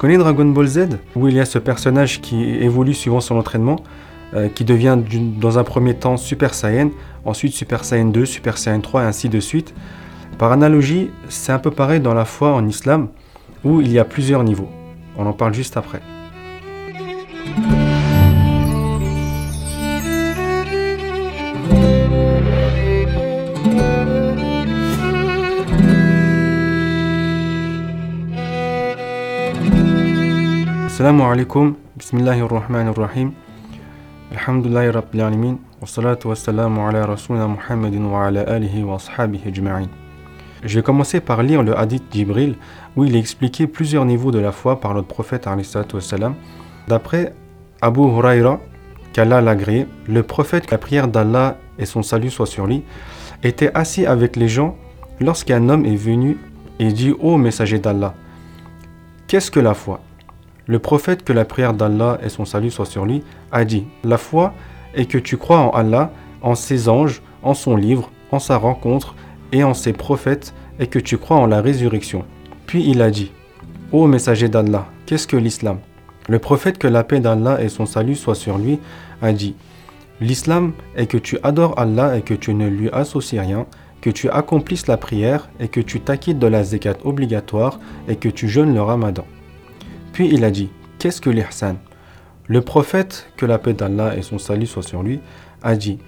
connais Dragon Ball Z, où il y a ce personnage qui évolue suivant son entraînement, euh, qui devient dans un premier temps Super Saiyan, ensuite Super Saiyan 2, Super Saiyan 3 et ainsi de suite. Par analogie, c'est un peu pareil dans la foi en islam, où il y a plusieurs niveaux. On en parle juste après. Je vais commencer par lire le hadith d'Ibril où il est expliqué plusieurs niveaux de la foi par notre prophète. D'après Abu Huraira, qu'Allah l'agréé, le prophète, la prière d'Allah et son salut soient sur lui, était assis avec les gens lorsqu'un homme est venu et dit messager d'Allah, qu'est-ce que la foi? Le prophète, que la prière d'Allah et son salut soient sur lui, a dit La foi est que tu crois en Allah, en ses anges, en son livre, en sa rencontre et en ses prophètes, et que tu crois en la résurrection. Puis il a dit Ô messager d'Allah, qu'est-ce que l'islam? Le prophète, que la paix d'Allah et son salut soient sur lui, a dit L'islam est que tu adores Allah et que tu ne lui associes rien, que tu accomplisses la prière et que tu t'acquittes de la zakat obligatoire et que tu jeûnes le ramadan. Puis il a dit Qu'est-ce que l'ihsan? Le prophète, que la paix d'Allah et son salut soient sur lui, a dit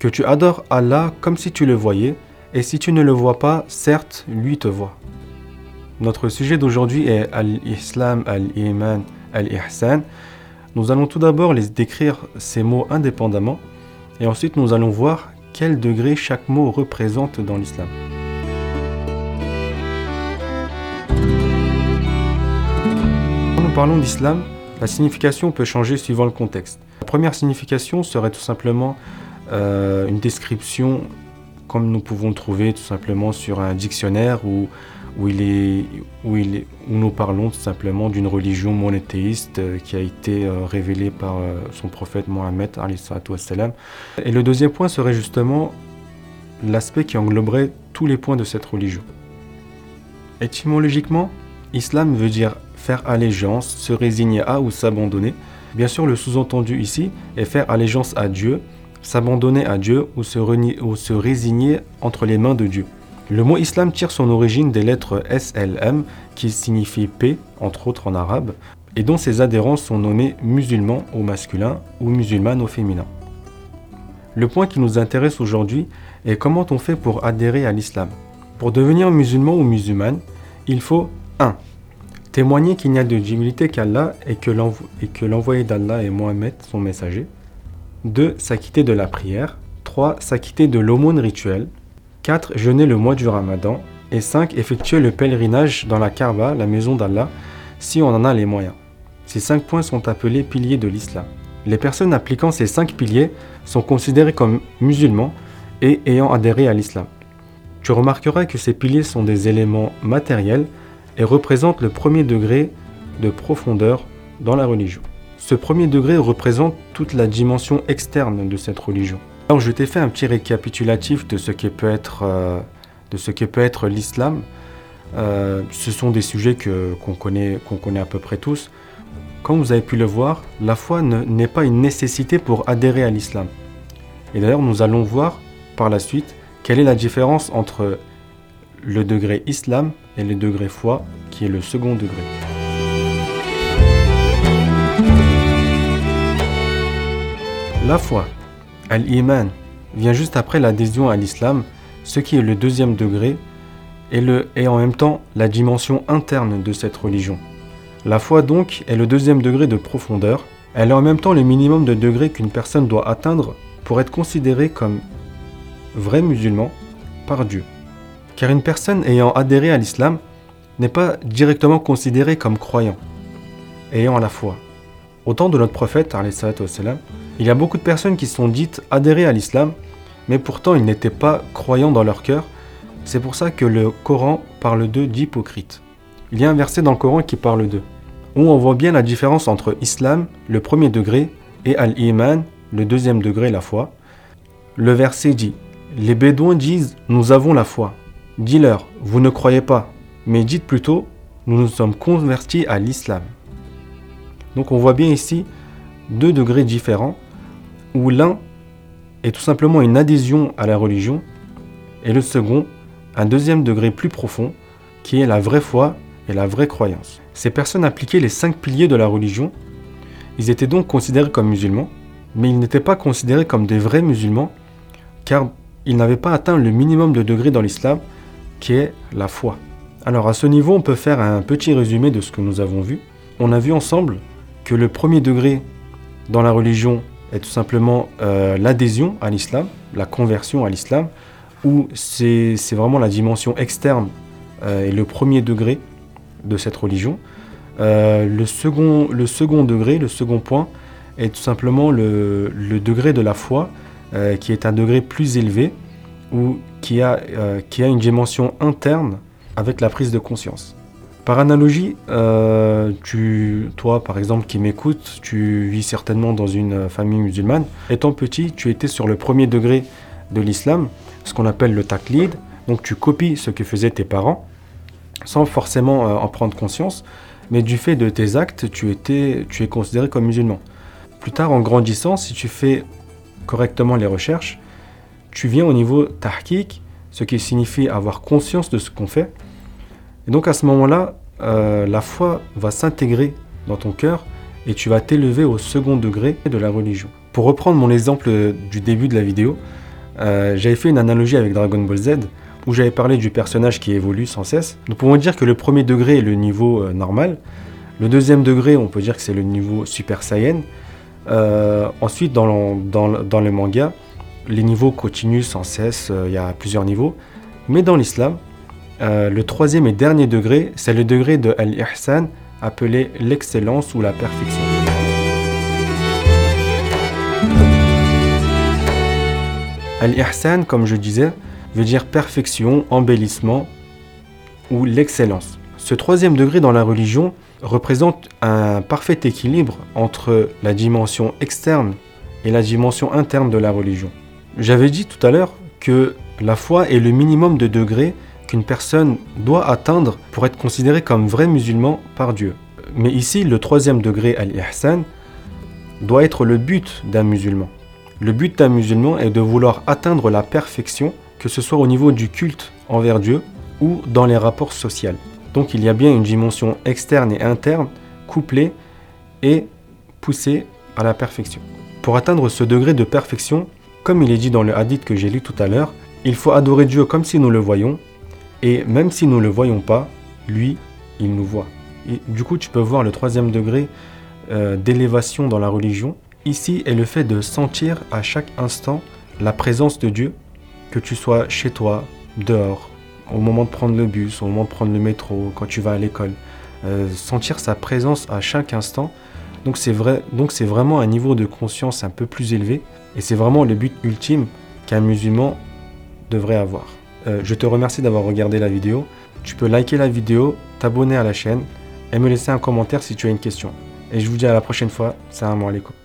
Que tu adores Allah comme si tu le voyais, et si tu ne le vois pas, certes, lui te voit. Notre sujet d'aujourd'hui est Al-Islam, Al-Iman, Al-Ihsan. Nous allons tout d'abord les décrire ces mots indépendamment, et ensuite nous allons voir quel degré chaque mot représente dans l'islam. Parlons d'islam, la signification peut changer suivant le contexte. La première signification serait tout simplement euh, une description comme nous pouvons trouver tout simplement sur un dictionnaire où, où, il est, où, où nous parlons tout simplement d'une religion monothéiste euh, qui a été euh, révélée par son prophète Mohammed. Et le deuxième point serait justement l'aspect qui engloberait tous les points de cette religion. Étymologiquement, islam veut dire faire allégeance, se résigner à ou s'abandonner. Bien sûr, le sous-entendu ici est faire allégeance à Dieu, s'abandonner à Dieu ou se, ou se résigner entre les mains de Dieu. Le mot islam tire son origine des lettres SLM qui signifient paix, entre autres en arabe, et dont ses adhérents sont nommés musulmans au masculin ou musulmanes au féminin. Le point qui nous intéresse aujourd'hui est comment on fait pour adhérer à l'islam. Pour devenir musulman ou musulmane, il faut 1. Témoigner qu'il n'y a de divinité qu'Allah et que l'envoyé d'Allah est Mohammed, son messager. 2. S'acquitter de la prière. 3. S'acquitter de l'aumône rituelle. 4. Jeûner le mois du ramadan. Et 5. Effectuer le pèlerinage dans la Kaaba, la maison d'Allah, si on en a les moyens. Ces cinq points sont appelés piliers de l'islam. Les personnes appliquant ces cinq piliers sont considérées comme musulmans et ayant adhéré à l'islam. Tu remarqueras que ces piliers sont des éléments matériels et représente le premier degré de profondeur dans la religion. Ce premier degré représente toute la dimension externe de cette religion. Alors je t'ai fait un petit récapitulatif de ce qui peut être, euh, de être l'islam. Euh, ce sont des sujets que, qu'on, connaît, qu'on connaît à peu près tous. Comme vous avez pu le voir, la foi n'est pas une nécessité pour adhérer à l'islam. Et d'ailleurs, nous allons voir par la suite quelle est la différence entre le degré islam et le degré foi, qui est le second degré. La foi, al-iman, vient juste après l'adhésion à l'islam, ce qui est le deuxième degré, et, le, et en même temps la dimension interne de cette religion. La foi donc est le deuxième degré de profondeur, elle est en même temps le minimum de degré qu'une personne doit atteindre pour être considérée comme vrai musulman par Dieu car une personne ayant adhéré à l'islam n'est pas directement considérée comme croyant, ayant la foi. Au temps de notre prophète, il y a beaucoup de personnes qui sont dites adhérées à l'islam, mais pourtant ils n'étaient pas croyants dans leur cœur. C'est pour ça que le Coran parle d'eux d'hypocrites. Il y a un verset dans le Coran qui parle d'eux, où on voit bien la différence entre islam, le premier degré, et al-iman, le deuxième degré, la foi. Le verset dit Les Bédouins disent Nous avons la foi. Dis-leur, vous ne croyez pas, mais dites plutôt, nous nous sommes convertis à l'islam. Donc on voit bien ici deux degrés différents où l'un est tout simplement une adhésion à la religion et le second un deuxième degré plus profond qui est la vraie foi et la vraie croyance. Ces personnes appliquaient les cinq piliers de la religion. Ils étaient donc considérés comme musulmans, mais ils n'étaient pas considérés comme des vrais musulmans car ils n'avaient pas atteint le minimum de degré dans l'islam qui est la foi. Alors à ce niveau, on peut faire un petit résumé de ce que nous avons vu. On a vu ensemble que le premier degré dans la religion est tout simplement euh, l'adhésion à l'islam, la conversion à l'islam, où c'est vraiment la dimension externe euh, et le premier degré de cette religion. Euh, le, second, le second degré, le second point, est tout simplement le, degré de la foi, qui est un degré plus élevé, ou qui a, qui a une dimension interne avec la prise de conscience. Par analogie, euh, tu, toi par exemple qui m'écoutes, tu vis certainement dans une famille musulmane. Étant petit, tu étais sur le premier degré de l'islam, ce qu'on appelle le taklid. Donc tu copies ce que faisaient tes parents, sans forcément euh, en prendre conscience, mais du fait de tes actes, tu, étais, tu es considéré comme musulman. Plus tard, en grandissant, si tu fais correctement les recherches, tu viens au niveau tahkik, ce qui signifie avoir conscience de ce qu'on fait, et donc à ce moment-là, euh, la foi va s'intégrer dans ton cœur et tu vas t'élever au second degré de la religion. Pour reprendre mon exemple du début de la vidéo, euh, j'avais fait une analogie avec Dragon Ball Z où j'avais parlé du personnage qui évolue sans cesse. Nous pouvons dire que le premier degré est le niveau euh, normal. Le deuxième degré, on peut dire que c'est le niveau Super Saiyan. ensuite, dans le, dans, dans le manga, les niveaux continuent sans cesse, il y a plusieurs niveaux. Mais dans l'islam, euh, le troisième et dernier degré, c'est le degré de Al-Ihsan, appelé l'excellence ou la perfection. Al-Ihsan, comme je disais, veut dire perfection, embellissement ou l'excellence. Ce troisième degré dans la religion représente un parfait équilibre entre la dimension externe et la dimension interne de la religion. J'avais dit tout à l'heure que la foi est le minimum de degrés qu'une personne doit atteindre pour être considérée comme vrai musulman par Dieu. Mais ici, le troisième degré, al-ihsan, doit être le but d'un musulman. Le but d'un musulman est de vouloir atteindre la perfection, que ce soit au niveau du culte envers Dieu ou dans les rapports sociaux. Donc il y a bien une dimension externe et interne couplée et poussée à la perfection. Pour atteindre ce degré de perfection, comme il est dit dans le hadith que j'ai lu tout à l'heure, il faut adorer Dieu comme si nous le voyons et même si nous ne le voyons pas, lui, il nous voit. Et du coup, tu peux voir le troisième degré euh, d'élévation dans la religion. Ici est le fait de sentir à chaque instant la présence de Dieu, que tu sois chez toi, dehors, au moment de prendre le bus, au moment de prendre le métro, quand tu vas à l'école. Euh, sentir sa présence à chaque instant. Donc c'est vraiment un niveau de conscience un peu plus élevé et c'est vraiment le but ultime qu'un musulman devrait avoir. Euh, je te remercie d'avoir regardé la vidéo. Tu peux liker la vidéo, t'abonner à la chaîne et me laisser un commentaire si tu as une question. Et je vous dis à la prochaine fois. Salam alaikum.